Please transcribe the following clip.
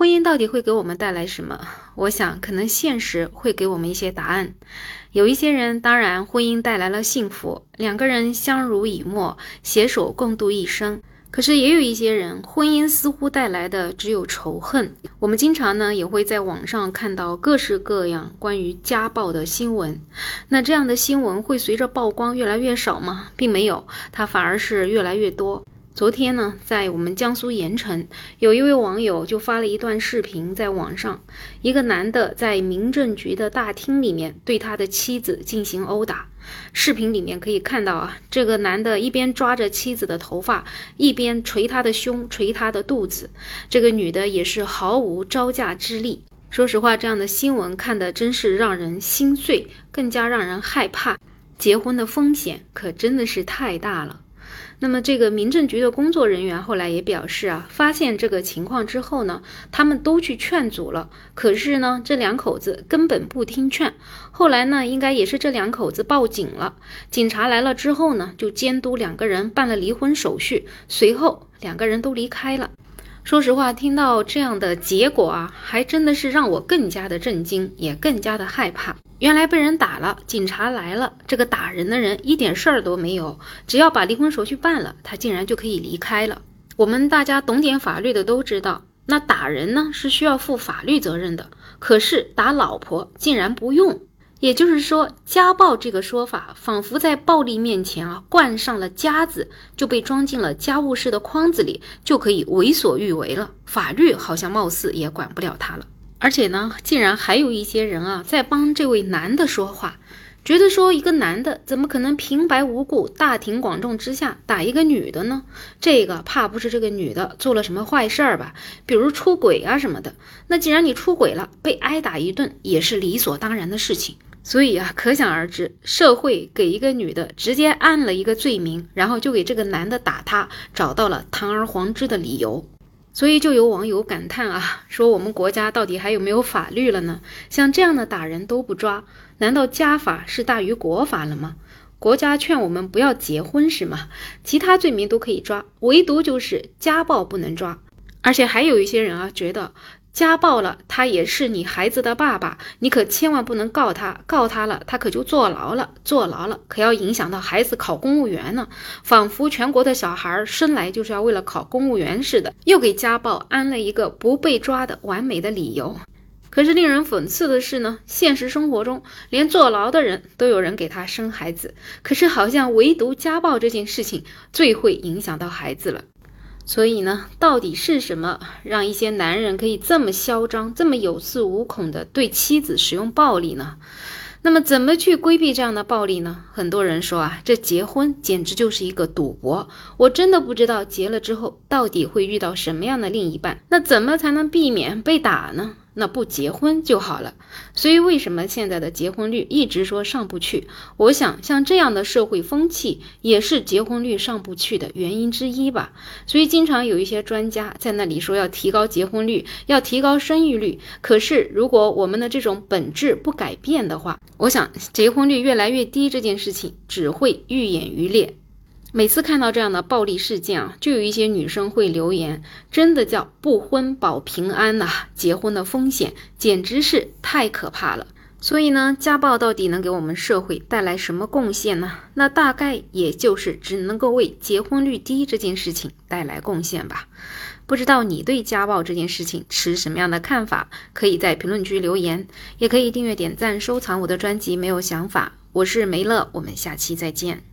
婚姻到底会给我们带来什么？我想，可能现实会给我们一些答案。有一些人，当然，婚姻带来了幸福，两个人相濡以沫，携手共度一生。可是，也有一些人，婚姻似乎带来的只有仇恨。我们经常呢，也会在网上看到各式各样关于家暴的新闻。那这样的新闻会随着曝光越来越少吗？并没有，它反而是越来越多。昨天呢，在我们江苏盐城，有一位网友就发了一段视频在网上，一个男的在民政局的大厅里面对他的妻子进行殴打。视频里面可以看到啊，这个男的一边抓着妻子的头发，一边捶她的胸，捶她的肚子。这个女的也是毫无招架之力。说实话，这样的新闻看的真是让人心碎，更加让人害怕。结婚的风险可真的是太大了。那么，这个民政局的工作人员后来也表示啊，发现这个情况之后呢，他们都去劝阻了，可是呢，这两口子根本不听劝。后来呢，应该也是这两口子报警了，警察来了之后呢，就监督两个人办了离婚手续，随后两个人都离开了。说实话，听到这样的结果啊，还真的是让我更加的震惊，也更加的害怕。原来被人打了，警察来了，这个打人的人一点事儿都没有，只要把离婚手续办了，他竟然就可以离开了。我们大家懂点法律的都知道，那打人呢是需要负法律责任的，可是打老婆竟然不用。也就是说，家暴这个说法，仿佛在暴力面前啊，冠上了“家”字，就被装进了家务事的筐子里，就可以为所欲为了。法律好像貌似也管不了他了。而且呢，竟然还有一些人啊，在帮这位男的说话，觉得说一个男的怎么可能平白无故、大庭广众之下打一个女的呢？这个怕不是这个女的做了什么坏事儿吧？比如出轨啊什么的。那既然你出轨了，被挨打一顿也是理所当然的事情。所以啊，可想而知，社会给一个女的直接按了一个罪名，然后就给这个男的打她找到了堂而皇之的理由。所以就有网友感叹啊，说我们国家到底还有没有法律了呢？像这样的打人都不抓，难道家法是大于国法了吗？国家劝我们不要结婚是吗？其他罪名都可以抓，唯独就是家暴不能抓。而且还有一些人啊，觉得。家暴了，他也是你孩子的爸爸，你可千万不能告他，告他了，他可就坐牢了，坐牢了，可要影响到孩子考公务员呢。仿佛全国的小孩生来就是要为了考公务员似的，又给家暴安了一个不被抓的完美的理由。可是令人讽刺的是呢，现实生活中连坐牢的人都有人给他生孩子，可是好像唯独家暴这件事情最会影响到孩子了。所以呢，到底是什么让一些男人可以这么嚣张、这么有恃无恐的对妻子使用暴力呢？那么，怎么去规避这样的暴力呢？很多人说啊，这结婚简直就是一个赌博。我真的不知道结了之后到底会遇到什么样的另一半。那怎么才能避免被打呢？那不结婚就好了。所以为什么现在的结婚率一直说上不去？我想像这样的社会风气也是结婚率上不去的原因之一吧。所以经常有一些专家在那里说要提高结婚率，要提高生育率。可是如果我们的这种本质不改变的话，我想结婚率越来越低这件事情只会愈演愈烈。每次看到这样的暴力事件啊，就有一些女生会留言，真的叫不婚保平安呐！结婚的风险简直是太可怕了。所以呢，家暴到底能给我们社会带来什么贡献呢？那大概也就是只能够为结婚率低这件事情带来贡献吧。不知道你对家暴这件事情持什么样的看法？可以在评论区留言，也可以订阅、点赞、收藏我的专辑。没有想法，我是梅乐，我们下期再见。